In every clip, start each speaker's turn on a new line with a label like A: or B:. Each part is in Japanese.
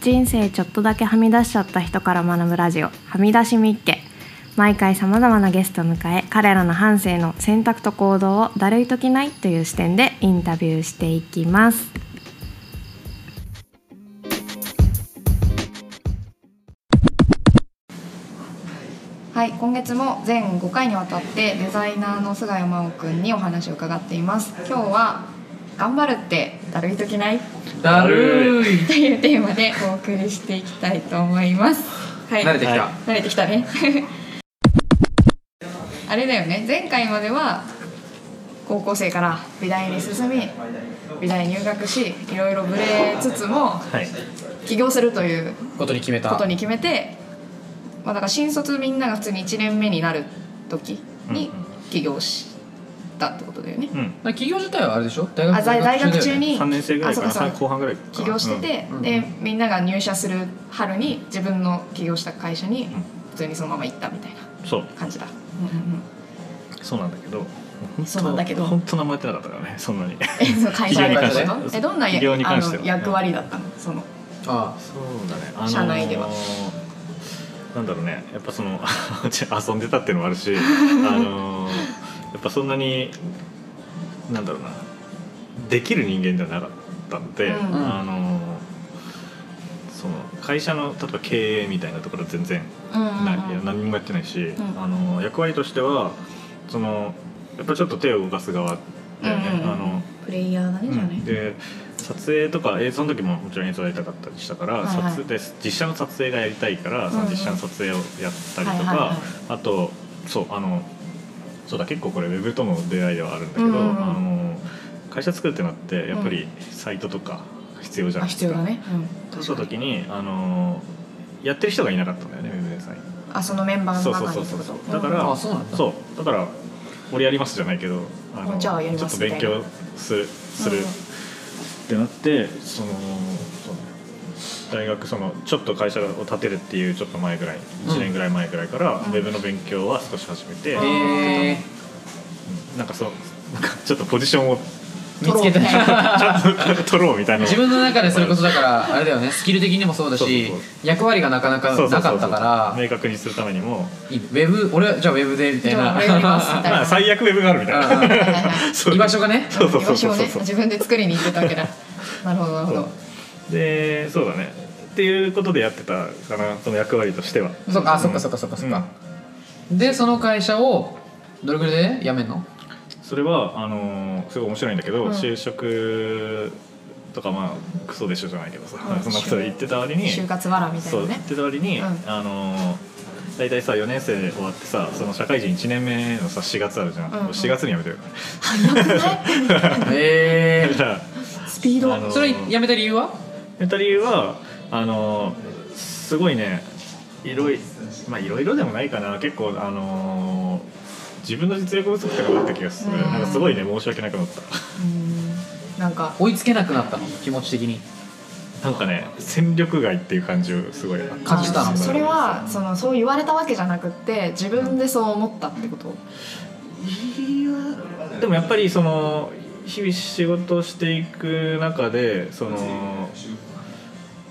A: 人生ちょっとだけはみ出しちゃった人から学ぶラジオはみ出しみっけ毎回さまざまなゲストを迎え彼らの半生の選択と行動をだるいときないという視点でインタビューしていきます。はい今月も全5回にわたってデザイナーの菅谷真央くんにお話を伺っています。今日は頑張るってだるいときない？
B: だるい。
A: というテーマでお送りしていきたいと思います。はい、
B: 慣れてきた、
A: 慣れてきたね。あれだよね、前回までは高校生から美大に進み、美大入学し、いろいろブレつつも
C: はい。
A: 起業するという
B: ことに決めた。
A: ことに決めて、まあだから新卒みんなが普通に1年目になる時に起業したってことだよね。
C: うん。
B: 企業自体はあれでしょ？大学
A: あ在大学中に。
C: 3年生ぐらいかな。
A: あそうかそうか。
C: 後半ぐらい
A: 起業してて、
B: うん。
A: でみんなが入社する春に自分の起業した会社に普通にそのまま行ったみたいな感じだ、
C: そうなんだけど。
A: そうなんだけど。
C: 本当名前ってなかったからねそんなに。
A: えその会社
C: に関して。
A: えどんなや
C: 起業に関しては。
A: あの役割だったの？その。
B: あ
C: そうだね、あのー
A: 社内では。
C: なんだろうね。やっぱその 遊んでたっていうのもあるしあのーやっぱそんなになんだろうなできる人間ではなかったので、
A: うん。
C: あのーその会社の例えば経営みたいなところは全然
A: うんうんうん。
C: ない、いや何もやってないし、
A: ん。
C: あの役割としてはそのやっぱちょっと手を動かす側だよね、
A: うんうんうん。
C: あの
A: プレイヤーだねじゃあね、
C: で撮影とか映像の時ももちろん映像やりたかったりしたから、
A: はいはい。
C: 撮影で実写の撮影がやりたいから、その実写の撮影をやったりとか、
A: はいはいはい。
C: あとそうあのそうだ結構これウェブとの出会いではあるんだけど、
A: うんうんうん。
C: あの会社作るってなってやっぱりサイトとか必要じゃ
A: あ
C: ないですか。
A: 必要だね、うん、
C: そう時にあのやってる人がいなかったんだよねウェブデザイン。
A: あそのメンバー
C: そう
A: の
C: そうそうそう
A: 中にってこと
C: だから
B: あそうなんだ。
C: そう。だから俺やりますじゃないけどあの
A: じゃあやり
C: ちょっと勉強するする
A: うん。
C: ってなってその大学そのちょっと会社を立てるっていうちょっと前ぐらい1年ぐらい前ぐらいから、ウェブの勉強は少し始めて、
A: うん。
C: なんかそうなんかちょっとポジションを
B: 見つけた
A: 取ろうみた。いな
C: ちゃんと取ろうみたいな。
B: 自分の中でそれこそだからあれだよね。スキル的にもそうだし
C: そうそう
B: 役割がなかなかなかったから。
C: 明確にするためにも。
B: ウェブ俺はじゃあウェブでみたいな。
A: ま
C: あ最悪ウェブがあるみたいな、
B: 居場所がね。
A: 居場所をね自分で作りに行ってたわけだ。なるほどなるほど。
C: でそうだねっていうことでやってたかなその役割としては。
B: そっかあそっかそっかそっか。そっかでその会社をどれぐらいで辞めんの？
C: それはあのーすごい面白いんだけど、
A: うん。
C: 就職とかまあクソでしょじゃないけどさ、
A: うん。
C: そんなことで言ってた割に
A: 就活わらみたい
C: そう
A: なね
C: 言ってた割に、
A: うん。
C: あのー大体さ4年生終わってさその社会人1年目のさ4月あるじゃん、
A: うんうん。
C: 4月に辞めてるか
A: 早くない
B: へ
C: らだから
A: スピード。
C: あの
B: それ辞めた理由は？
C: 辞めた理由はあのーすごいね。いろいまあいろいろでもないかな。結構あのー自分の実力不足ってのがあった気がする、
A: うん。
C: なんかすごいね申し訳なくなった。
A: うん。なんか
B: 追いつけなくなったの？気持ち的に。
C: なんかね戦力外っていう感じをすごい
B: 感じたの？
A: あそれはそのそう言われたわけじゃなくって自分でそう思ったってこと？
C: いやでもやっぱりその日々仕事をしていく中でその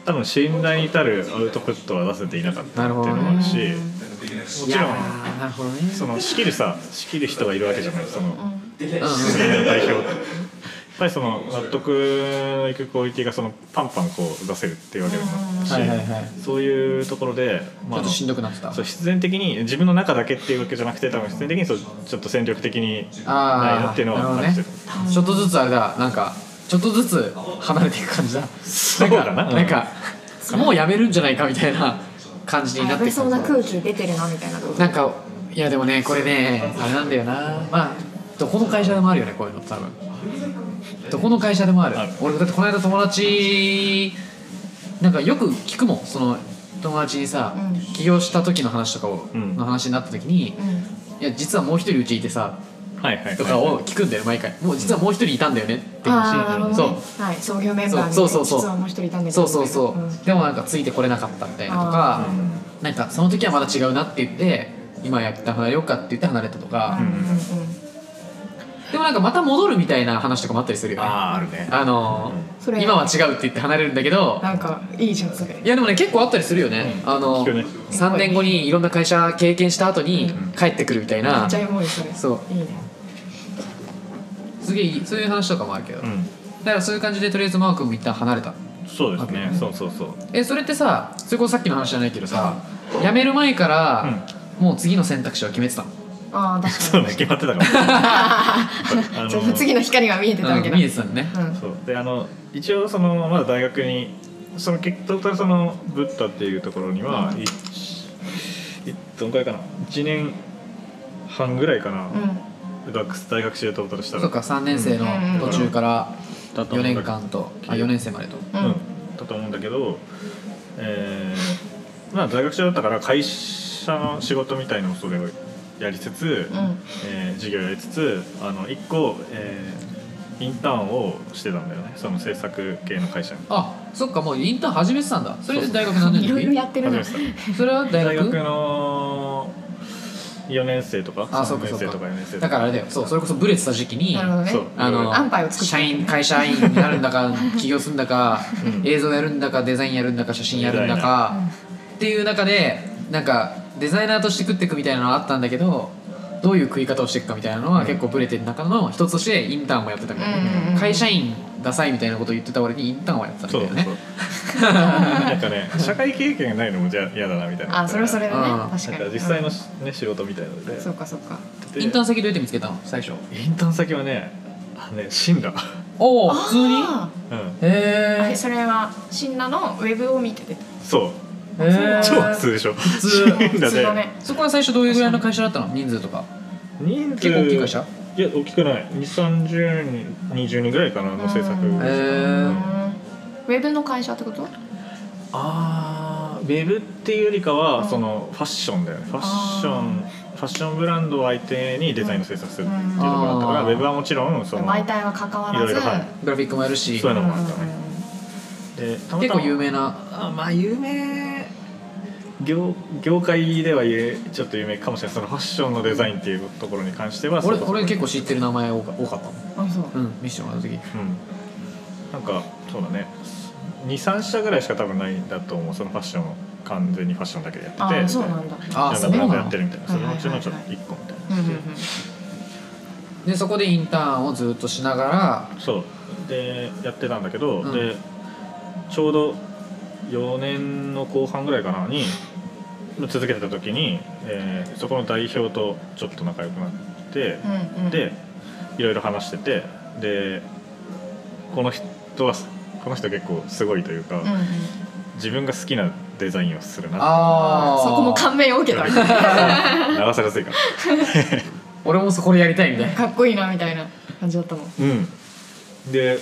C: 多分信頼に至るアウトプットは出せていなかったっていうのもあるしもちろんその仕切るさ仕切る人がいるわけじゃないその代表ってやっぱりその納得のいくクオリティがそのパンパンこう出せるっていうわけでもなくし、そういうところで、
B: ちょっとしんどくなってた。
C: そう必然的に自分の中だけっていうわけじゃなくて多分必然的にそうちょっと戦力的にない
B: あ
C: なっていうのは
B: なるほどね。
C: 感じてる。
B: ちょっとずつあれだなんかちょっとずつ離れていく感じだ。
C: そうだな。
B: なんかなんかもうやめるんじゃないかみたいな感じになって
A: そうな空気出てる。なみたいな
B: なんかいやでもねこれねあれなんだよな。まあどこの会社でもあるよねこういうの多分。どこの会社でもある。
C: ある。
B: 俺だってこの間友達なんかよく聞くもん。その友達にさ、
A: うん。
B: 起業した時の話とかを、
C: うん。
B: の話になった時に、
A: うん。
B: いや実はもう一人うちいてさとかを聞くんだよ毎回。もう実はもう一人いたんだよねって
A: あ
B: 話
A: あなるほどね。はい。創業メンバーに
B: そうそうそうそう。
A: 実はもう一人いたんです
B: そうそうそう、
A: ん。
B: でもなんかついてこれなかったみたいなとか
C: う
B: なんかその時はまだ違うなって言って今やった離れようかって言って離れたとか、
A: うんうんうん
B: でもなんかまた戻るみたいな話とかもあったりするよね。
C: あああるね。
B: あの今は違うって言って離れるんだけど。
A: なんかいいじゃんそれ。
B: いやでもね結構あったりするよね、
C: うん。
B: あの
C: 聞くね。
B: 3年後にいろんな会社経験した後に
C: うん。
B: 帰ってくるみたいな、
A: めっちゃエモいそれ。
B: そう。
A: いいね
B: すげえいいそういう話とかもあるけど、だ
C: うん。
B: からそういう感じでとりあえずマー君も一旦離れた。
C: そうですね。
B: ね。
C: そうそうそう。
B: えそれってさそれこそさっきの話じゃないけどさ辞める前から、もう次の選択肢は決めてたの？
A: ああ確かに。
C: そうね決まってたかも。あ
A: ちょっと次の光が見えてたわけだ。
B: うん見えてたのね、
A: うん。
C: そう。であの一応そのまだ大学にその結トータルそのブッダっていうところには、いいどんくらいかな？1年半ぐらいかな、
A: うん
C: 学大学生トータルしたら。
B: そうか3年生の途中から4
C: だと思うんだ
B: 年間とあ4年生までと。
A: うん。
C: うん、だと思うんだけど、えーまあ大学生だったから会社の仕事みたいのをそれをやりつつ、
A: うん。
C: えー授業やりつつあの1個、えーインターンをしてたんだよね。その制作系の会社に。
B: あそっかもうインターン始めてたんだ。それで大学何年
A: いろいろ
B: の
A: やってる
B: それは大学？
C: 大学の4年生とか？3
B: あそうかそうか。
C: 年生とか4年生と
B: だからあれだよ。そうそれこそブレてた時期に
A: なるほどね。
C: そう。
B: あの
A: 安牌を作って。
B: 社員会社員になるんだか 起業するんだか、
C: うん。
B: 映像やるんだかデザインやるんだか写真やるんだかっていう中でなんかデザイナーとして食っていくみたいなのがあったんだけどどういう食い方をしていくかみたいなのは
C: うん。
B: 結構ブレてる中の一つとしてインターンもやってたみたいな、
A: うんうんうん。
B: 会社員ダサいみたいなことを言ってた俺にインターンをやってた
C: そう
B: みたいな
C: そう
B: ね
C: なんかね社会経験がないのもじゃ嫌だなみたいな。
A: あそれはそれだね。
B: うん。
A: 確かに。
C: 実際のね仕事みたいので。
A: んそうかそうか。
C: で
B: インターン先どうやって見つけたの？最初。
C: インターン先はねあのね死んだ。
B: おお普通に？
A: あ
C: うん。
A: ー
B: へえ。
A: えそれはシンナの？ウェブを見てて
C: そう。超普通でしょ。
B: 普通。
A: だね。
B: そこは最初どういうぐらいの会社だったの？人数とか。
C: 人数。
B: 結構大きい会社？
C: いや大きくない。2 3 0人20人ぐらいかなの制作。
A: うん
B: へー
A: うんウェブの会社ってこと？
C: あーウェブっていうよりかは、
A: うん。
C: そのファッションだよね。ファッションファッションブランドを相手にデザインの制作するっていうところだったから、
B: うん。
C: ウェブはもちろんその
A: 媒体は関わらず。
C: いろいろはい
B: グラフィックもやるし。
C: そういうのもあ
A: うんうん
C: ったねでたまたま
B: 結構有名な？
C: あまあ有名業業界では言えちょっと有名かもしれない。そのファッションのデザインっていうところに関しては
B: 俺俺結構知ってる名前多か多かった。
A: あそう。
B: うん見せてもらった時。
C: うん。なんかそうだね23社ぐらいしか多分ないんだと思う。そのファッションを完全にファッションだけでやってて。
A: あーそうなんだ。
B: あーそうなの
C: いろんなブランドやってるみたいな。そのうちのちょっと1個みたいな
B: で。そこでインターンをずっとしながら
C: そう。でやってたんだけど、
B: うん。
C: でちょうど4年の後半ぐらいかなに続けてた時に、えーそこの代表とちょっと仲良くなって、
A: うんうん。
C: でいろいろ話しててでこの人はこの人結構すごいというか、
A: うんうん。
C: 自分が好きなデザインをするな。
B: ああ
A: そこも感銘を受けた。
C: 流されやすいから。
B: 俺もそこでやりたいみたいな。
A: かっこいいなみたいな感じだったもん。
C: うん。で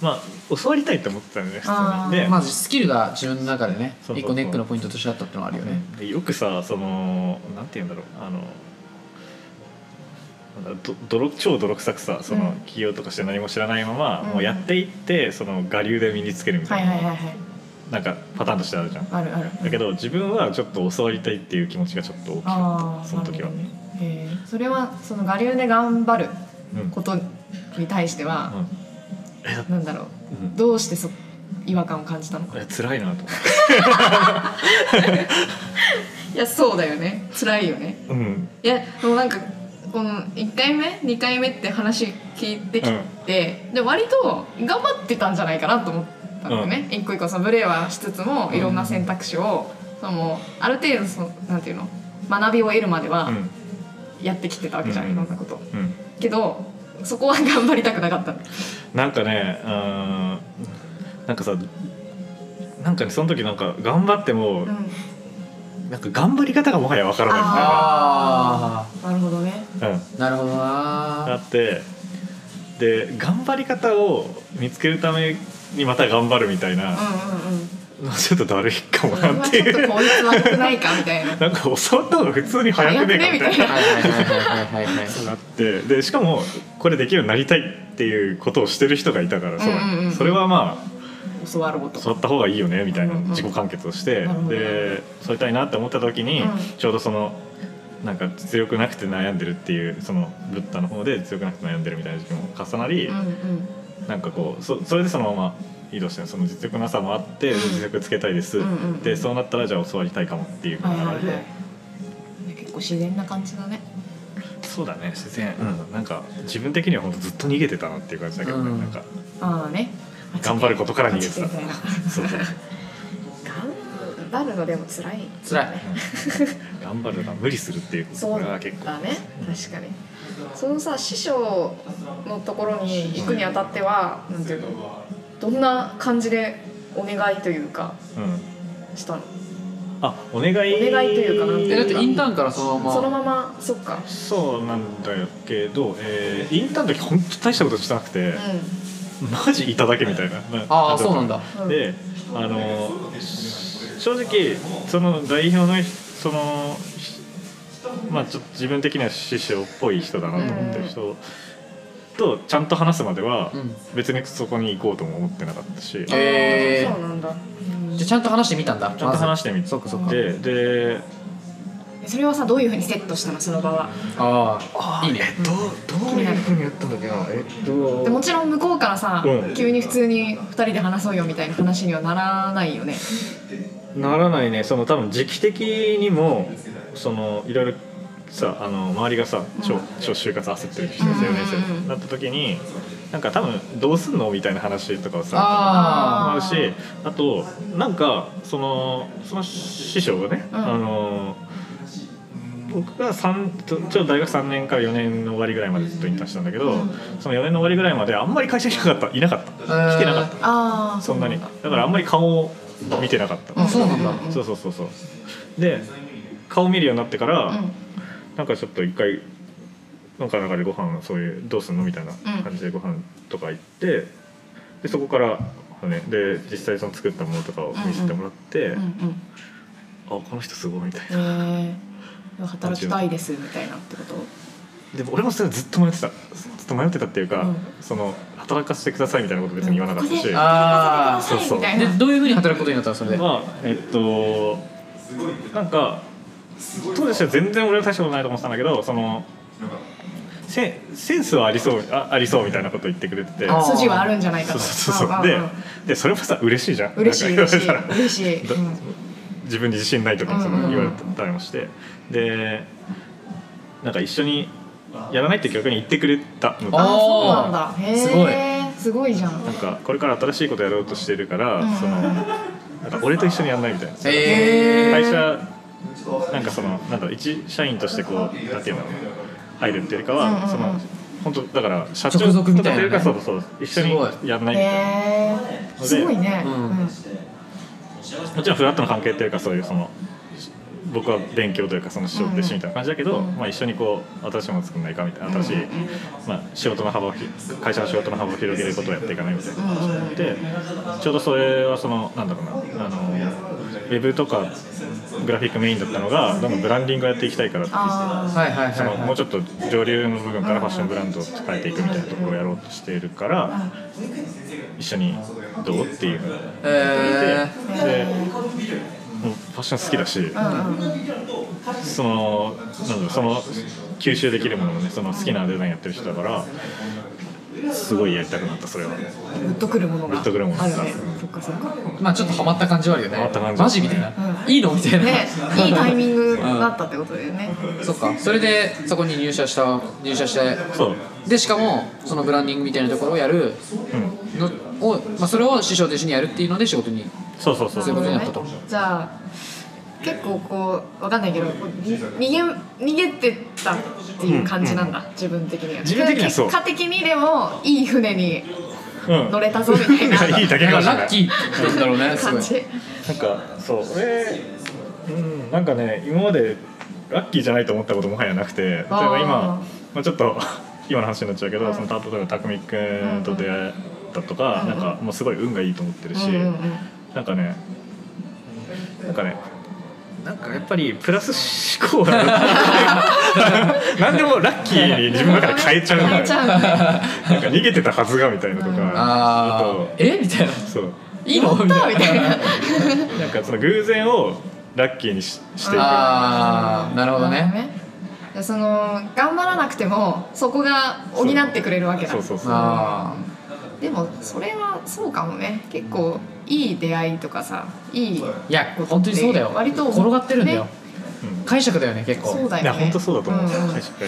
C: まあ教わりたいって思ってたんだよね
A: あー
C: 普通に。で、
B: まずスキルが自分の中でね一個ネックのポイントとしてあったってのはあるよね。
C: でよくさそのなんて言うんだろう。あの泥超泥臭くさその、
A: うん。
C: 企業とかして何も知らないまま、
A: うん。
C: もうやっていってその我流で身につけるみた
A: はい
C: いな、
A: はいはいはい
C: なんかパターンとしてあるじゃん。
A: あるある。
C: だけど自分はちょっと教わりたいっていう気持ちがちょっと大きかった。その時は、
A: ね。へー。それはその我流で頑張る
C: うん。
A: ことに対しては、
C: うん。え
A: なんだろう。
C: うん。
A: どうしてそ違和感を感じたの？か
C: え辛いなと
A: いやそうだよね。辛いよね。
C: うん。
A: いやでもなんかこの1回目2回目って話聞いてきて、で割と頑張ってたんじゃないかなと思ったんだよね、一個一個そのブレはしつつもいろんな選択肢を、そのある程度そのなんていうの学びを得るまでは
C: うん。
A: やってきてたわけじゃん、
C: うん。
A: いろんなこと。
C: うん。
A: けどそこは頑張りたくなかった。の
C: なんかねうーんなんかさなんかねその時なんか頑張っても、
A: うん
C: なんか頑張り方がもはやわからない。みたいな
B: あ
A: なるほどね。
C: うん。
B: あなるほど
C: あ
B: な
C: ってで頑張り方を見つけるためにまた頑張るみたいな
A: うんうんうん。
C: ちょっとだるいかもなっていう。
A: とこいつは良くないかみたいな。
C: なんか教わった方が普通に早くねえかみたいな。
A: 早
B: はいはいはいはいはいはい
C: なってでしかもこれできるようになりたいっていうことをしてる人がいたからそ,、
A: うんうんうん。
C: それはまあ
A: 教わること。
C: 教わった方がいいよねみたいな
A: うんうん
C: 自己完結をして、
A: なるほど。
C: で教わりたいなって思った時に、
A: うん。
C: ちょうどそのなんか強くなくて悩んでるっていうそのブッダの方で強くなくて悩んでるみたいな時期も重なり、
A: うんうん。
C: なんかこうそそれでそのまま移動してる。その実力なさもあって実力つけたいです、
A: うんうんうん。
C: でそうなったらじゃあ教わりたいかもっていう流れで、
A: はいはいはい。結構自然な感じだね。
C: そうだね自然、うん、なんか自分的には本当ずっと逃げてたなっていう感じだけどね、
B: うん。
C: なんか。
A: ああね
C: 頑張ることから逃げてた。そうそう。
A: 頑張るのでも辛い。
B: 辛い。
C: 頑張るな無理するっていうこ
A: そうだね。
C: とが結構。
A: 確かに。そのさ師匠のところに行くにあたっては、なんていうのどんな感じでお願いというか
C: うん。
A: したの？
C: あお願い。
A: お願いというかなんていう
B: えだってインターンからそのまま。
A: そのままそっか。
C: そうなんだけど、えーインターンの時本当大したことしてなくて、
A: う
C: マジいただけみたいな。
B: ああそうなんだ。
A: うん
C: であの正直その代表のそのまあちょっと自分的には師匠っぽい人だなと思ってる人とちゃんと話すまでは
B: うん。
C: 別にそこに行こうとも思ってなかったし、
A: ん、
B: へー。
A: あーそうなんだ、うん
B: じゃあちゃんと話してみたんだ。
C: ちゃんと話してみ
B: そっかそっか。
C: てで
A: それはさどういうふうにセットしたの？その場は。
B: ああいいね。
C: どうどういうふうにやったんだっけなえっと
A: でもちろん向こうからさ、
C: うん。
A: 急に普通に2人で話そうよみたいな話にはならないよね。
C: ならないね。その多分時期的にもそのいろいろさあの周りがさ超超就活焦ってる人ですよね
A: う
C: なった時になんか多分どうすんの？みたいな話とかをさ
B: あ
C: あるしあとなんかそのその師匠がね、
A: うん。
C: あの僕が三ちょちょうど大学3年から4年の終わりぐらいまでずっとインターンしたんだけど、
A: うん
C: その4年の終わりぐらいまであんまり会社にいなかったいなかった。来てなかった。
A: ああ
C: そんなに。
A: だ
C: だからあんまり顔を見てなかった、
B: あそうなんだ。
C: そうそうそうそう。で顔見るようになってから、
A: うん。
C: なんかちょっと一回なんか中でご飯そういうどうすんのみたいな感じでご飯とか行ってでそこから、ね、で実際その作ったものとかを見せてもらって、
A: うんうん
C: あこの人すごいみたいな。
A: へえ働きたいですみたいなってこと？
C: でも俺もそれずっと迷ってた。ずっと迷ってたっていうか、
A: うん。
C: その働かせてくださいみたいなこと別に言わなかったし、
A: ここで
B: あー
C: そうそう。
B: でどういうふうに働くことになったのそれ？で
C: まあえっとなんか当時は全然俺は大したことないと思ってたんだけどそのセセンスはありそうあありそうみたいなことを言ってくれてて。
A: 筋はあるんじゃないかと。
C: そうそうそう
A: ああ
C: で
A: あ
C: でそれもさ嬉しいじゃん。
A: 嬉しい嬉しい嬉しい、
C: ど
A: うん
C: 自分に自信ないとかもその言われたりもして。でなんか一緒にやらないって逆に言ってくれたの
B: あ
A: あそうなんだ。
B: すごい。
A: すごいじゃん。
C: なんかこれから新しいことやろうとしてるから、
A: うん
C: そのなんか俺と一緒にやんないみたいな、会社なんかそのなんだろう一社員としてこうなんていうんだろう入るっていうよりかは、
A: うんうんうん。
C: その本当だから社長
B: 直属みたいなね。
C: とかっていうかそうそう一緒に
B: すごい。
C: やんないみたいな。
A: すごいね。
B: うん。
A: うん
C: もちろんフラットの関係っていうかそういうその僕は勉強というかその仕事で一緒みたいな感じだけど、
A: うん
C: まあ、一緒にこう新しいもの作んないかみたいな新しい、まあ、仕事の幅をひ会社の仕事の幅を広げることをやっていかないみたいな。話があってちょうどそれはそのなんだろうなあのウェブとかグラフィックメインだったのがどんどんブランディングをやっていきたいからってその
B: はい
C: もうちょっと上流の部分からファッションブランドを変えていくみたいなところをやろうとしているから一緒にどう？っていう。のを
B: え
C: でもうファッション好きだし、そのなんだろうその吸収できるものをねその好きなデザインやってる人だからすごいやりたくなったそれは。
A: グッとくるものが
C: グッとくるもの
A: あるね。そっかそっか。
B: ーまあちょっとハマった感じはあるよね。
C: ハマった感じ。
B: マジみたいな、
A: うん。
B: いいの？みたいな、
A: ね。いいタイミングだったってことだよね。
B: そっか。それでそこに入社した入社して。
C: そう、
B: でしかもそのブランディングみたいなところをやる
C: うん、
B: のを、まあ、それを師匠と一緒にやるっていうので仕事に
C: そうそうそう
B: そういうことになったと。
A: じゃあ結構こうわかんないけど逃げ逃げてたっていう感じなんだ、自分的には。
C: 自分的にはそう。
A: 結果的にでもいい船に
C: うん、
A: 乗れたぞみたいな。
C: いいだけかもしれない
B: ラッキーなんだろうね
A: 感じ。
C: なんかそう俺うんなんかね今までラッキーじゃないと思ったこともはやなくて例えば今、まあ、ちょっと今の話になっちゃうけど、その例えば匠くんと出会ったとか、
A: うん
C: なんかもうすごい運がいいと思ってるし、
A: うんうんうん。
C: なんかねなんかねなんかやっぱりプラス思考が何 でもラッキーに自分の中で変えちゃうみたいななんか逃げてたはずがみたいなとか、
B: あ
C: と
B: あえ？みたいな。
C: そう。
B: いいの？みたいな。
A: みたいな
C: なんかその偶然をラッキーにししていく。
B: ああなるほどね。
A: でその頑張らなくてもそこが補ってくれるわけだ。
C: そうそうそう。
B: あ
A: でもそれはそうかもね。結構いい出会いとかさいい
B: いや本当にそうだよ。
A: 割と
B: 転がってるんだよ、
A: ね。
B: 解釈だよね結構。
A: そうだよね。
C: いや本当そうだと思う、
A: んん。
C: 解釈。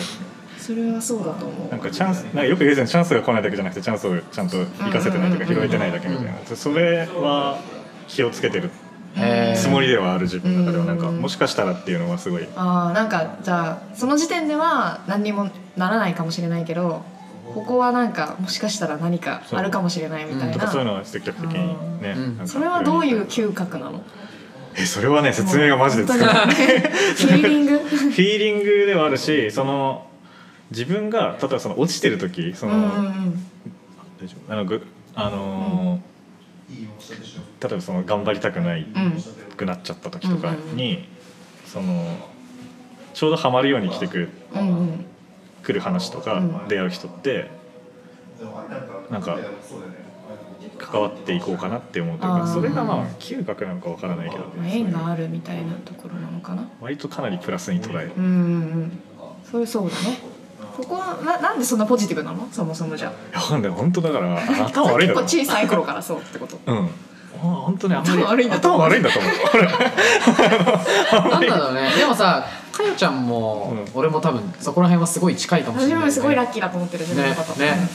A: それはそうだと思う。
C: なんかチャンスなんかよく言うじゃんチャンスが来ないだけじゃなくてチャンスをちゃんと生かせてないとか拾えてないだけみたいなそれは気をつけてるつもりではある自分の中ではなんか
A: うん
C: もしかしたらっていうのはすごい。
A: あーなんかじゃあその時点では何にもならないかもしれないけどここはなんかもしかしたら何かあるかもしれないみたいな。
C: とかそういうのは積極的にね
B: うん。
C: なんか
A: それはどういう嗅覚なの？
C: えそれはね説明がマジでつかない。
A: フィーリング？
C: フィーリングではあるしその自分が例えばその落ちてる時その、
A: うんうんうん。
C: 大丈夫？あのぐあのー例えばその頑張りたくない
A: うん
C: くなっちゃった時とかに、そのちょうどハマるように来てくる来る話とか
A: うん
C: 出会う人ってなんか関わっていこうかなって思うというかそれがまあ嗅覚なのかわからないけど。
A: まあ縁があるみたいなところなのかな。
C: 割とかなりプラスに捉える。
A: うん。それそうだねそこはななんでそんなポジティブなの？そもそもじゃ
C: いやわかんない。本当だからあ頭悪いん
A: 結構小さい頃からそうってこと？
C: うん。あ本当にあんまり
A: 頭悪いんだと思う。
C: 頭悪いんだと思う。
B: なんだろうね。でもさかよちゃんも、
C: うん。
B: 俺も多分そこら辺はすごい近いかもしれない、
A: 私もすごいラッキーだと思ってる自分のこと、
B: ね。ね。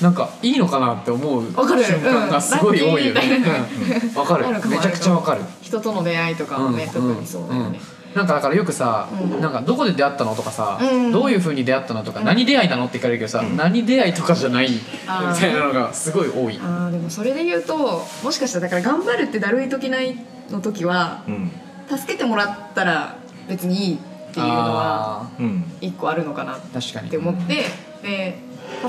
B: なんかいいのかなって思う
A: わかる。
B: 瞬間がすごい多いよね。わかる。
A: あるかも
B: めちゃくちゃわかる。
A: 人との出会いとかもね、特にそうだよね、
B: なんかだからよくさ、
A: うん。
B: なんかどこで出会ったのとかさ、
A: うん。
B: どういうふうに出会ったのとか、
A: うん。
B: 何出会いなのって聞かれるけどさ、
C: うん。
B: 何出会いとかじゃないみたいなのがすごい多い。
A: あーでもそれで言うともしかしたらだから頑張るってだるい時ないの時は
C: うん。
A: 助けてもらったら別にいいっていうのは一個あるのかなっ
B: ー確かに
A: て思ってで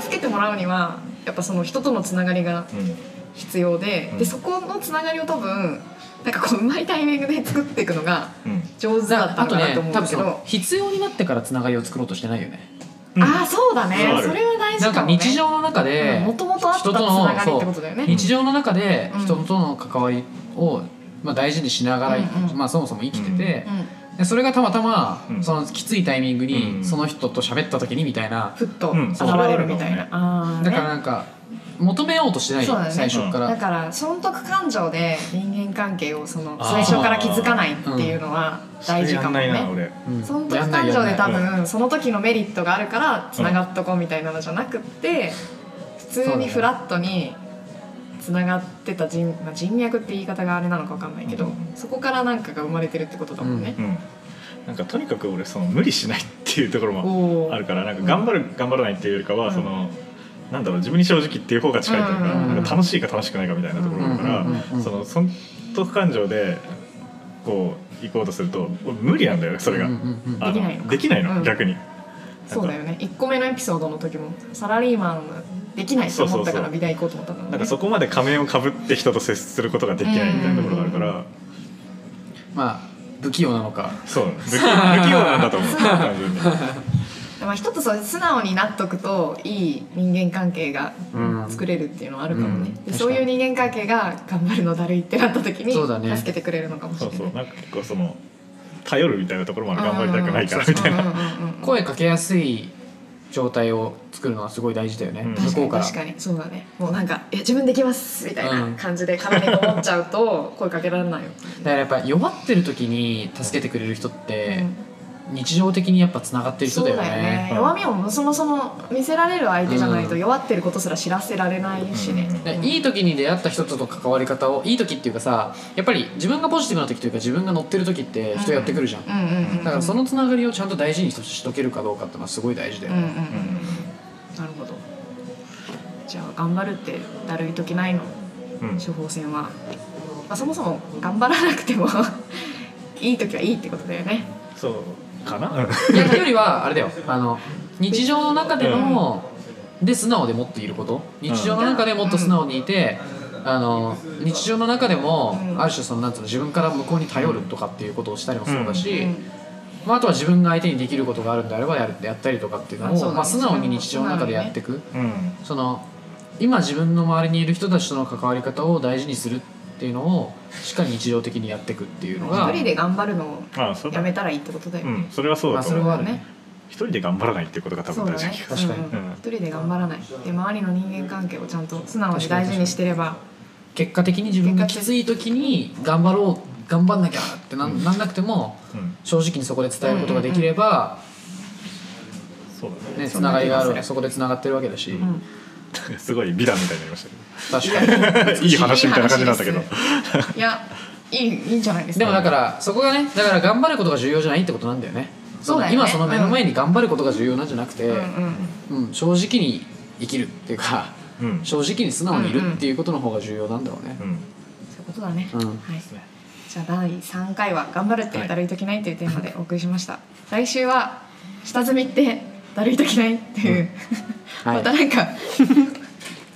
A: 助けてもらうにはやっぱその人とのつながりが
C: うん。
A: 必要で,、
C: うん。
A: でそこのつながりを多分なんかこううまいタイミングで作っていくのが
C: うん。
A: 上手だったのかなと思うんだけど、
B: の必要になってからつながりを作ろうとしてないよね。
C: うん
A: ああそうだね。
C: そ
A: れは大事
B: なんか
A: ね
B: 日常の中で
A: もともとあったつ
B: 人と
A: ながりってことだよね。
B: 日常の中で
A: うん。
B: 人との関わりを、まあ、大事にしながら、
A: うんうん。
B: まあ、そもそも生きてて、
A: うん
B: でそれがたまたま、
C: うん。
B: そのきついタイミングに、
C: うん。
B: その人と喋った時にみたいな、
A: ふっと
C: うん
A: 現れるみたいな、ああ
B: だからなんか求めようとしてない、
A: そうだね。
B: 最初から、
A: だから損得感情で人間関係をその
C: あー。
A: 最初から気づかないっていうのは大事かも
C: それやんないな
A: ね。
C: 俺。
B: うん。
A: 損得
B: やんない
A: 感情で多
B: やんない
A: 分その時のメリットがあるからつながっとこうみたいなのじゃなくって普通にフラットにつながってた人,、まあ、人脈って言い方があれなのか分かんないけど、
C: うん。
A: そこから何かが生まれてるってことだもんね。
C: うんなんかとにかく俺その無理しないっていうところもあるからなんか頑張る頑張らないっていうよりかは
A: うん。
C: そのなんだろう自分に正直っていう方が近いというか
A: うん
C: なんか楽しいか楽しくないかみたいなところだから
B: うんうんうんうん。
C: その損得感情でこう行こうとすると俺無理なんだよねそれが。
B: うんうんうん
C: あ
A: できないのか。
C: できないの
A: うん。
C: 逆に。
A: そうだよね。1個目のエピソードの時もサラリーマンができないと思ったから美大行こうと思ったんだもんね
C: なんかそこまで仮面をかぶって人と接することができないみたいなところがあるから。
B: まあ不器用なのか。
C: そう不器不器用なんだと思う単純に。
A: まあ、一つそう素直になっとくといい人間関係が
B: うん。
A: 作れるっていうのはあるかもね、
C: うん。
A: でそういう人間関係が頑張るのだるいってなった時に
B: そうだね。
A: 助けてくれるのかもしれない。
C: そうそう。なんか結構その頼るみたいなところまで頑張りたくないからみたいな。
A: うんうんうんうん。
B: 声かけやすい状態を作るのはすごい大事だよね、
C: うん。
B: 向こうから。
A: 確かにそうだね。もうなんか「え自分できます」みたい
B: うん。
A: な感じで体にこもっちゃうと声かけられないよ、
B: だからやっぱ弱ってる時に助けてくれる人って
A: うん
B: 日常的にやっぱつながってる人だよね。
A: だよね。
C: うん。
A: 弱みをそもそも見せられる相手じゃないと
B: うん。
A: 弱ってることすら知らせられないしね、
C: うん。
B: でいい時に出会った人との関わり方をいい時っていうかさやっぱり自分がポジティブな時というか自分が乗ってる時って人やってくるじゃん、
A: うんうんうん
B: だからそのつながりをちゃんと大事にしとけるかどうかってのはすごい大事だよね、
A: うんうんうんうん。なるほど。じゃあ頑張るってだるい時ないの？
C: うん。
A: 処方箋は、まあ、そもそも頑張らなくても いい時はいいってことだよね。
C: そうかな？
B: いやよりはあれだよ。あの日常の中での、で素直でもっていること。日常の中でもっと素直にいて、あの日常の中でも、
A: うん
B: ある種そのなんつうの自分から向こうに頼るとかっていうことをしたりもそうだし、
A: うん。
B: まあ、あとは自分が相手にできることがあるんであればやるやったりとかっていうのをまあ、素直に日常の中でやっていく、
C: うん。
B: その今自分の周りにいる人たちとの関わり方を大事にするっていうのをしっかり日常的にやっていくっていうのが
A: 一人で頑張るのをやめたらいいってことだよね、
C: うんそれはそうだと思う。
B: まあそれはね
A: ね。
C: 一人で頑張らないっていうことが多分大事な気が
B: 確かに。
A: うんうん。
C: うん。
A: 一人で頑張らない。で周りの人間関係をちゃんと素直に大事にしてれば。
B: 結果的に自分がきつい時に頑張ろう頑張んなきゃってなんなんなくても
C: うん。
B: 正直にそこで伝えることができれば、
C: そうだね。
B: ね、つながりがあ
A: る。
B: る。そこでつながってるわけだし、
A: うん。
C: すごい美談みたいになりましたけ
B: 確かに。
C: どいい話みたいな感じなんだけど。
A: いやいいいいんじゃないですか。
B: でもだからそこがねだから頑張ることが重要じゃないってことなんだよね。
A: そうだよね。
B: 今その目の前に頑張ることが重要なんじゃなくて、
A: うんうん
B: うん。正直に生きるっていうか
C: うん。
B: 正直に素直にいるっていうことの方が重要なんだろうね。
C: うん
A: そういうことだね、
B: うん。
A: はい。じゃあ第3回は「頑張るって
C: はい
A: だるいときない」というテーマでお送りしました、来週は「下積みってだるいときない」っていう、
B: はい。
A: またなんか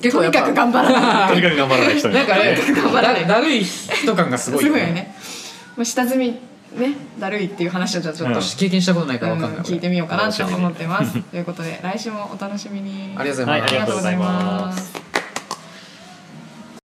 A: とにかく頑張らない
C: と。にかく頑張らない人に。
B: なんかね。
A: 頑張らない
B: だだるい人感がすごい
A: すごいよね。まあ下積みねだるいっていう話をじゃあちょっと、
C: うん。
B: 経験したことないから
A: うん
B: 分かんない、
A: 聞いてみようかなと思ってます。ということで来週もお楽しみに。
B: ありがとうございます、
C: はい